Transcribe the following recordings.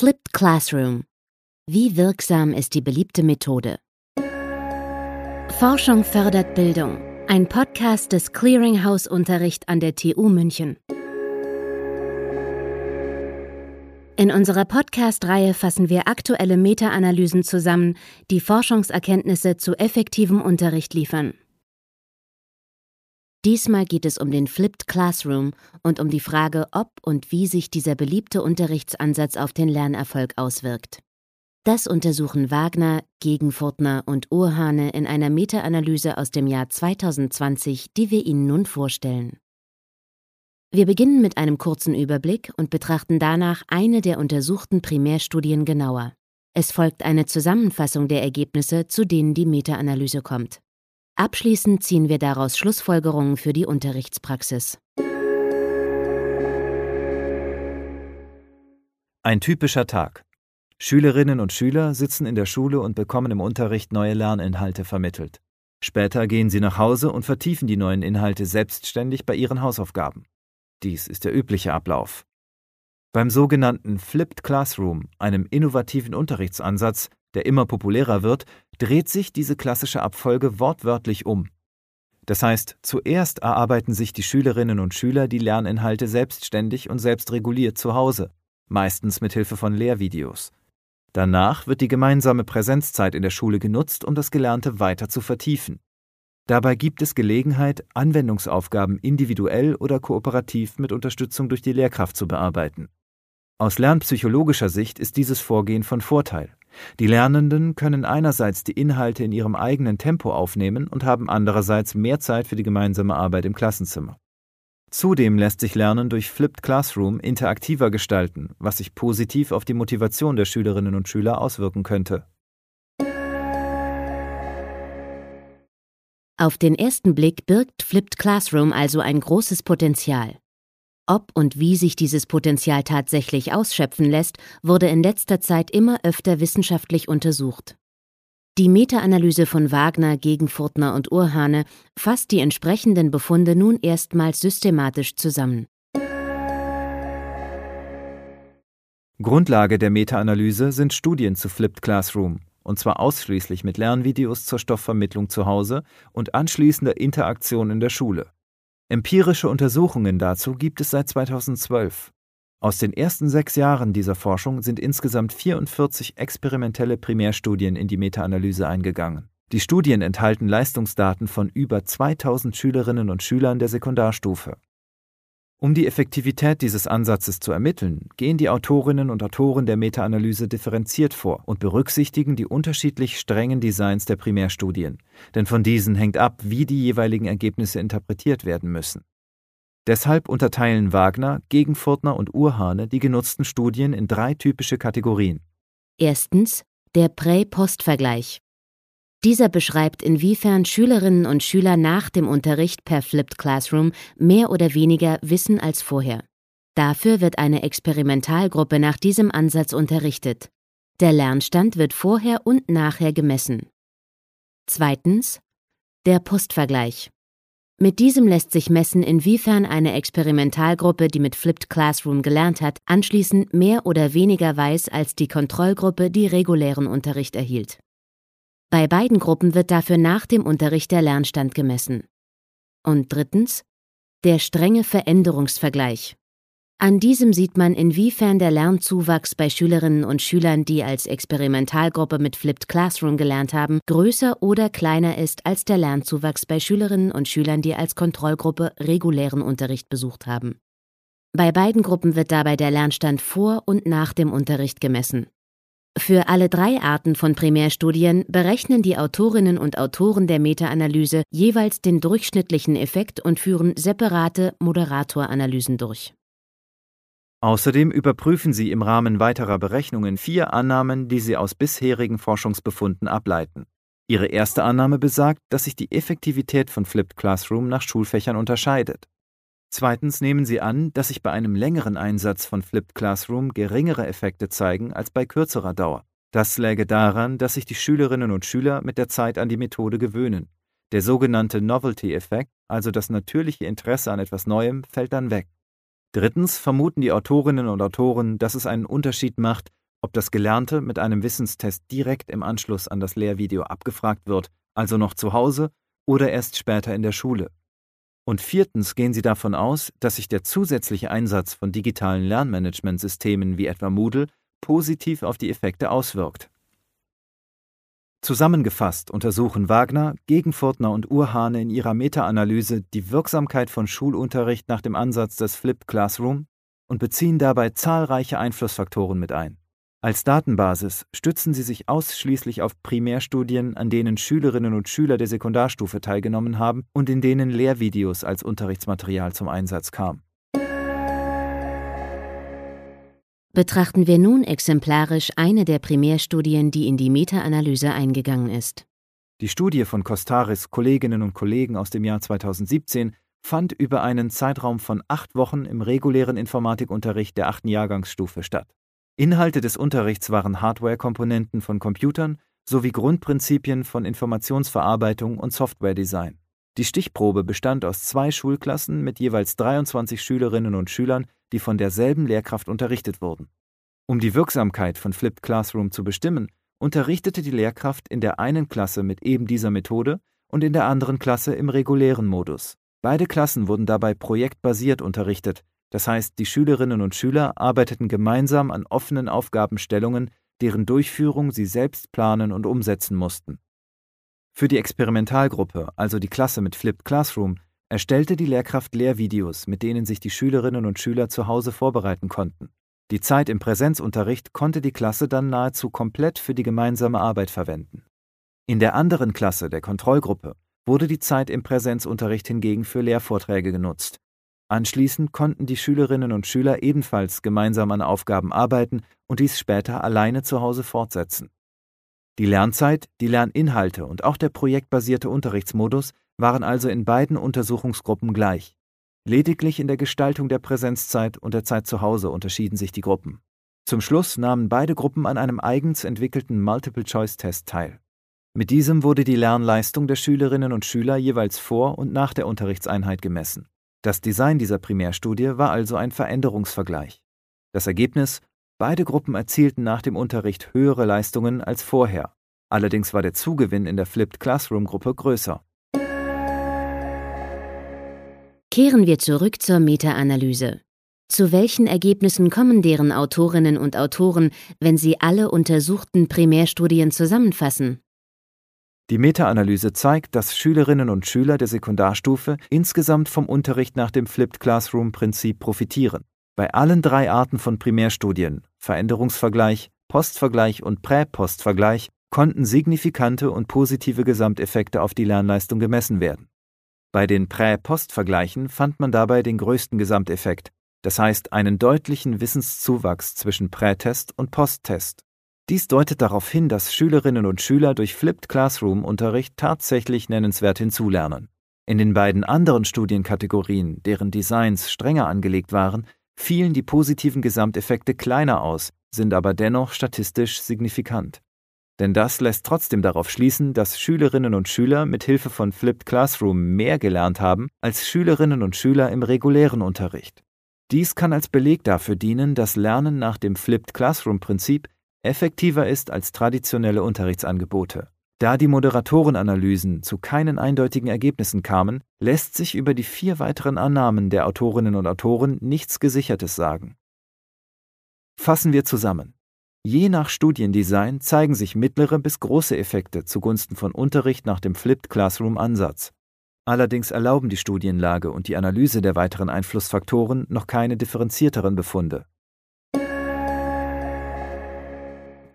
Flipped Classroom. Wie wirksam ist die beliebte Methode? Forschung fördert Bildung. Ein Podcast des Clearinghouse Unterricht an der TU München. In unserer Podcast-Reihe fassen wir aktuelle Meta-Analysen zusammen, die Forschungserkenntnisse zu effektivem Unterricht liefern. Diesmal geht es um den Flipped Classroom und um die Frage, ob und wie sich dieser beliebte Unterrichtsansatz auf den Lernerfolg auswirkt. Das untersuchen Wagner, Gegenfurtner und Urhane in einer Meta-Analyse aus dem Jahr 2020, die wir Ihnen nun vorstellen. Wir beginnen mit einem kurzen Überblick und betrachten danach eine der untersuchten Primärstudien genauer. Es folgt eine Zusammenfassung der Ergebnisse, zu denen die Meta-Analyse kommt. Abschließend ziehen wir daraus Schlussfolgerungen für die Unterrichtspraxis. Ein typischer Tag. Schülerinnen und Schüler sitzen in der Schule und bekommen im Unterricht neue Lerninhalte vermittelt. Später gehen sie nach Hause und vertiefen die neuen Inhalte selbstständig bei ihren Hausaufgaben. Dies ist der übliche Ablauf. Beim sogenannten Flipped Classroom, einem innovativen Unterrichtsansatz, der immer populärer wird, dreht sich diese klassische Abfolge wortwörtlich um. Das heißt, zuerst erarbeiten sich die Schülerinnen und Schüler die Lerninhalte selbstständig und selbstreguliert zu Hause, meistens mit Hilfe von Lehrvideos. Danach wird die gemeinsame Präsenzzeit in der Schule genutzt, um das Gelernte weiter zu vertiefen. Dabei gibt es Gelegenheit, Anwendungsaufgaben individuell oder kooperativ mit Unterstützung durch die Lehrkraft zu bearbeiten. Aus lernpsychologischer Sicht ist dieses Vorgehen von Vorteil. Die Lernenden können einerseits die Inhalte in ihrem eigenen Tempo aufnehmen und haben andererseits mehr Zeit für die gemeinsame Arbeit im Klassenzimmer. Zudem lässt sich Lernen durch Flipped Classroom interaktiver gestalten, was sich positiv auf die Motivation der Schülerinnen und Schüler auswirken könnte. Auf den ersten Blick birgt Flipped Classroom also ein großes Potenzial. Ob und wie sich dieses Potenzial tatsächlich ausschöpfen lässt, wurde in letzter Zeit immer öfter wissenschaftlich untersucht. Die Meta-Analyse von Wagner, Gegenfurtner und Urhane fasst die entsprechenden Befunde nun erstmals systematisch zusammen. Grundlage der Meta-Analyse sind Studien zu Flipped Classroom, und zwar ausschließlich mit Lernvideos zur Stoffvermittlung zu Hause und anschließender Interaktion in der Schule. Empirische Untersuchungen dazu gibt es seit 2012. Aus den ersten sechs Jahren dieser Forschung sind insgesamt 44 experimentelle Primärstudien in die Meta-Analyse eingegangen. Die Studien enthalten Leistungsdaten von über 2000 Schülerinnen und Schülern der Sekundarstufe. Um die Effektivität dieses Ansatzes zu ermitteln, gehen die Autorinnen und Autoren der Meta-Analyse differenziert vor und berücksichtigen die unterschiedlich strengen Designs der Primärstudien, denn von diesen hängt ab, wie die jeweiligen Ergebnisse interpretiert werden müssen. Deshalb unterteilen Wagner, Gegenfurtner und Urhane die genutzten Studien in drei typische Kategorien. Erstens der Prä-Post-Vergleich. Dieser beschreibt, inwiefern Schülerinnen und Schüler nach dem Unterricht per Flipped Classroom mehr oder weniger wissen als vorher. Dafür wird eine Experimentalgruppe nach diesem Ansatz unterrichtet. Der Lernstand wird vorher und nachher gemessen. Zweitens der Postvergleich. Mit diesem lässt sich messen, inwiefern eine Experimentalgruppe, die mit Flipped Classroom gelernt hat, anschließend mehr oder weniger weiß als die Kontrollgruppe, die regulären Unterricht erhielt. Bei beiden Gruppen wird dafür nach dem Unterricht der Lernstand gemessen. Und drittens der strenge Veränderungsvergleich. An diesem sieht man, inwiefern der Lernzuwachs bei Schülerinnen und Schülern, die als Experimentalgruppe mit Flipped Classroom gelernt haben, größer oder kleiner ist als der Lernzuwachs bei Schülerinnen und Schülern, die als Kontrollgruppe regulären Unterricht besucht haben. Bei beiden Gruppen wird dabei der Lernstand vor und nach dem Unterricht gemessen. Für alle drei Arten von Primärstudien berechnen die Autorinnen und Autoren der Meta-Analyse jeweils den durchschnittlichen Effekt und führen separate Moderatoranalysen durch. Außerdem überprüfen sie im Rahmen weiterer Berechnungen vier Annahmen, die sie aus bisherigen Forschungsbefunden ableiten. Ihre erste Annahme besagt, dass sich die Effektivität von Flipped Classroom nach Schulfächern unterscheidet. Zweitens nehmen sie an, dass sich bei einem längeren Einsatz von Flipped Classroom geringere Effekte zeigen als bei kürzerer Dauer. Das läge daran, dass sich die Schülerinnen und Schüler mit der Zeit an die Methode gewöhnen. Der sogenannte Novelty-Effekt, also das natürliche Interesse an etwas Neuem, fällt dann weg. Drittens vermuten die Autorinnen und Autoren, dass es einen Unterschied macht, ob das Gelernte mit einem Wissenstest direkt im Anschluss an das Lehrvideo abgefragt wird, also noch zu Hause oder erst später in der Schule. Und viertens gehen sie davon aus, dass sich der zusätzliche Einsatz von digitalen Lernmanagementsystemen wie etwa Moodle positiv auf die Effekte auswirkt. Zusammengefasst untersuchen Wagner, Gegenfurtner und Urhane in ihrer Meta-Analyse die Wirksamkeit von Schulunterricht nach dem Ansatz des Flipped Classroom und beziehen dabei zahlreiche Einflussfaktoren mit ein. Als Datenbasis stützen sie sich ausschließlich auf Primärstudien, an denen Schülerinnen und Schüler der Sekundarstufe teilgenommen haben und in denen Lehrvideos als Unterrichtsmaterial zum Einsatz kamen. Betrachten wir nun exemplarisch eine der Primärstudien, die in die Meta-Analyse eingegangen ist. Die Studie von Costaris Kolleginnen und Kollegen aus dem Jahr 2017 fand über einen Zeitraum von acht Wochen im regulären Informatikunterricht der achten Jahrgangsstufe statt. Inhalte des Unterrichts waren Hardware-Komponenten von Computern sowie Grundprinzipien von Informationsverarbeitung und Softwaredesign. Die Stichprobe bestand aus zwei Schulklassen mit jeweils 23 Schülerinnen und Schülern, die von derselben Lehrkraft unterrichtet wurden. Um die Wirksamkeit von Flipped Classroom zu bestimmen, unterrichtete die Lehrkraft in der einen Klasse mit eben dieser Methode und in der anderen Klasse im regulären Modus. Beide Klassen wurden dabei projektbasiert unterrichtet, das heißt, die Schülerinnen und Schüler arbeiteten gemeinsam an offenen Aufgabenstellungen, deren Durchführung sie selbst planen und umsetzen mussten. Für die Experimentalgruppe, also die Klasse mit Flipped Classroom, erstellte die Lehrkraft Lehrvideos, mit denen sich die Schülerinnen und Schüler zu Hause vorbereiten konnten. Die Zeit im Präsenzunterricht konnte die Klasse dann nahezu komplett für die gemeinsame Arbeit verwenden. In der anderen Klasse, der Kontrollgruppe, wurde die Zeit im Präsenzunterricht hingegen für Lehrvorträge genutzt. Anschließend konnten die Schülerinnen und Schüler ebenfalls gemeinsam an Aufgaben arbeiten und dies später alleine zu Hause fortsetzen. Die Lernzeit, die Lerninhalte und auch der projektbasierte Unterrichtsmodus waren also in beiden Untersuchungsgruppen gleich. Lediglich in der Gestaltung der Präsenzzeit und der Zeit zu Hause unterschieden sich die Gruppen. Zum Schluss nahmen beide Gruppen an einem eigens entwickelten Multiple-Choice-Test teil. Mit diesem wurde die Lernleistung der Schülerinnen und Schüler jeweils vor und nach der Unterrichtseinheit gemessen. Das Design dieser Primärstudie war also ein Veränderungsvergleich. Das Ergebnis Beide Gruppen erzielten nach dem Unterricht höhere Leistungen als vorher. Allerdings war der Zugewinn in der Flipped Classroom Gruppe größer. Kehren wir zurück zur Meta-Analyse. Zu welchen Ergebnissen kommen deren Autorinnen und Autoren, wenn sie alle untersuchten Primärstudien zusammenfassen? Die Meta-Analyse zeigt, dass Schülerinnen und Schüler der Sekundarstufe insgesamt vom Unterricht nach dem Flipped Classroom-Prinzip profitieren. Bei allen drei Arten von Primärstudien Veränderungsvergleich, Postvergleich und Prä-Postvergleich konnten signifikante und positive Gesamteffekte auf die Lernleistung gemessen werden. Bei den Prä-Post-Vergleichen fand man dabei den größten Gesamteffekt, das heißt einen deutlichen Wissenszuwachs zwischen Prätest und Posttest. Dies deutet darauf hin, dass Schülerinnen und Schüler durch Flipped Classroom-Unterricht tatsächlich nennenswert hinzulernen. In den beiden anderen Studienkategorien, deren Designs strenger angelegt waren, fielen die positiven Gesamteffekte kleiner aus, sind aber dennoch statistisch signifikant. Denn das lässt trotzdem darauf schließen, dass Schülerinnen und Schüler mit Hilfe von Flipped Classroom mehr gelernt haben als Schülerinnen und Schüler im regulären Unterricht. Dies kann als Beleg dafür dienen, dass Lernen nach dem Flipped Classroom Prinzip effektiver ist als traditionelle Unterrichtsangebote. Da die Moderatorenanalysen zu keinen eindeutigen Ergebnissen kamen, lässt sich über die vier weiteren Annahmen der Autorinnen und Autoren nichts Gesichertes sagen. Fassen wir zusammen. Je nach Studiendesign zeigen sich mittlere bis große Effekte zugunsten von Unterricht nach dem Flipped Classroom Ansatz. Allerdings erlauben die Studienlage und die Analyse der weiteren Einflussfaktoren noch keine differenzierteren Befunde.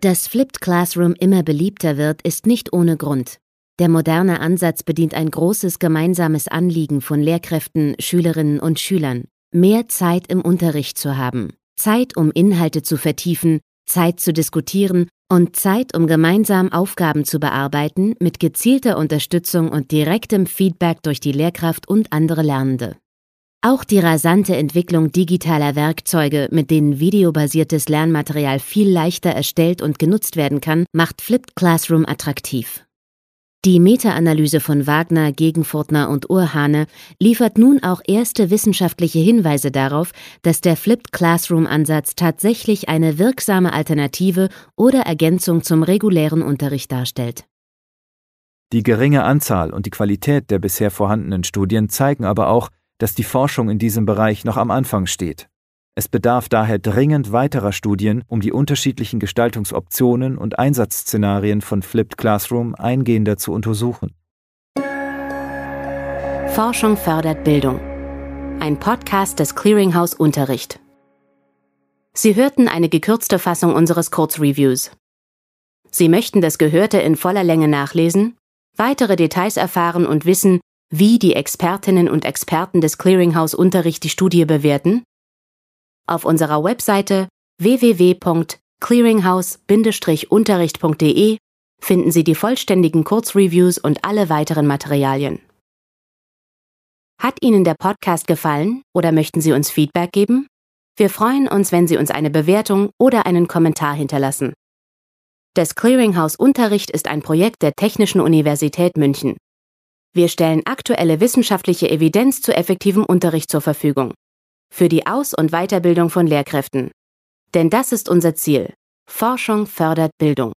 Dass Flipped Classroom immer beliebter wird, ist nicht ohne Grund. Der moderne Ansatz bedient ein großes gemeinsames Anliegen von Lehrkräften, Schülerinnen und Schülern, mehr Zeit im Unterricht zu haben. Zeit, um Inhalte zu vertiefen, Zeit zu diskutieren und Zeit, um gemeinsam Aufgaben zu bearbeiten, mit gezielter Unterstützung und direktem Feedback durch die Lehrkraft und andere Lernende. Auch die rasante Entwicklung digitaler Werkzeuge, mit denen videobasiertes Lernmaterial viel leichter erstellt und genutzt werden kann, macht Flipped Classroom attraktiv. Die Meta-Analyse von Wagner, Gegenfurtner und Urhane liefert nun auch erste wissenschaftliche Hinweise darauf, dass der Flipped Classroom-Ansatz tatsächlich eine wirksame Alternative oder Ergänzung zum regulären Unterricht darstellt. Die geringe Anzahl und die Qualität der bisher vorhandenen Studien zeigen aber auch, dass die Forschung in diesem Bereich noch am Anfang steht. Es bedarf daher dringend weiterer Studien, um die unterschiedlichen Gestaltungsoptionen und Einsatzszenarien von Flipped Classroom eingehender zu untersuchen. Forschung fördert Bildung. Ein Podcast des Clearinghouse Unterricht. Sie hörten eine gekürzte Fassung unseres Kurzreviews. Sie möchten das Gehörte in voller Länge nachlesen, weitere Details erfahren und wissen, wie die Expertinnen und Experten des Clearinghouse Unterricht die Studie bewerten? Auf unserer Webseite www.clearinghouse-unterricht.de finden Sie die vollständigen Kurzreviews und alle weiteren Materialien. Hat Ihnen der Podcast gefallen oder möchten Sie uns Feedback geben? Wir freuen uns, wenn Sie uns eine Bewertung oder einen Kommentar hinterlassen. Das Clearinghouse Unterricht ist ein Projekt der Technischen Universität München. Wir stellen aktuelle wissenschaftliche Evidenz zu effektivem Unterricht zur Verfügung für die Aus- und Weiterbildung von Lehrkräften. Denn das ist unser Ziel. Forschung fördert Bildung.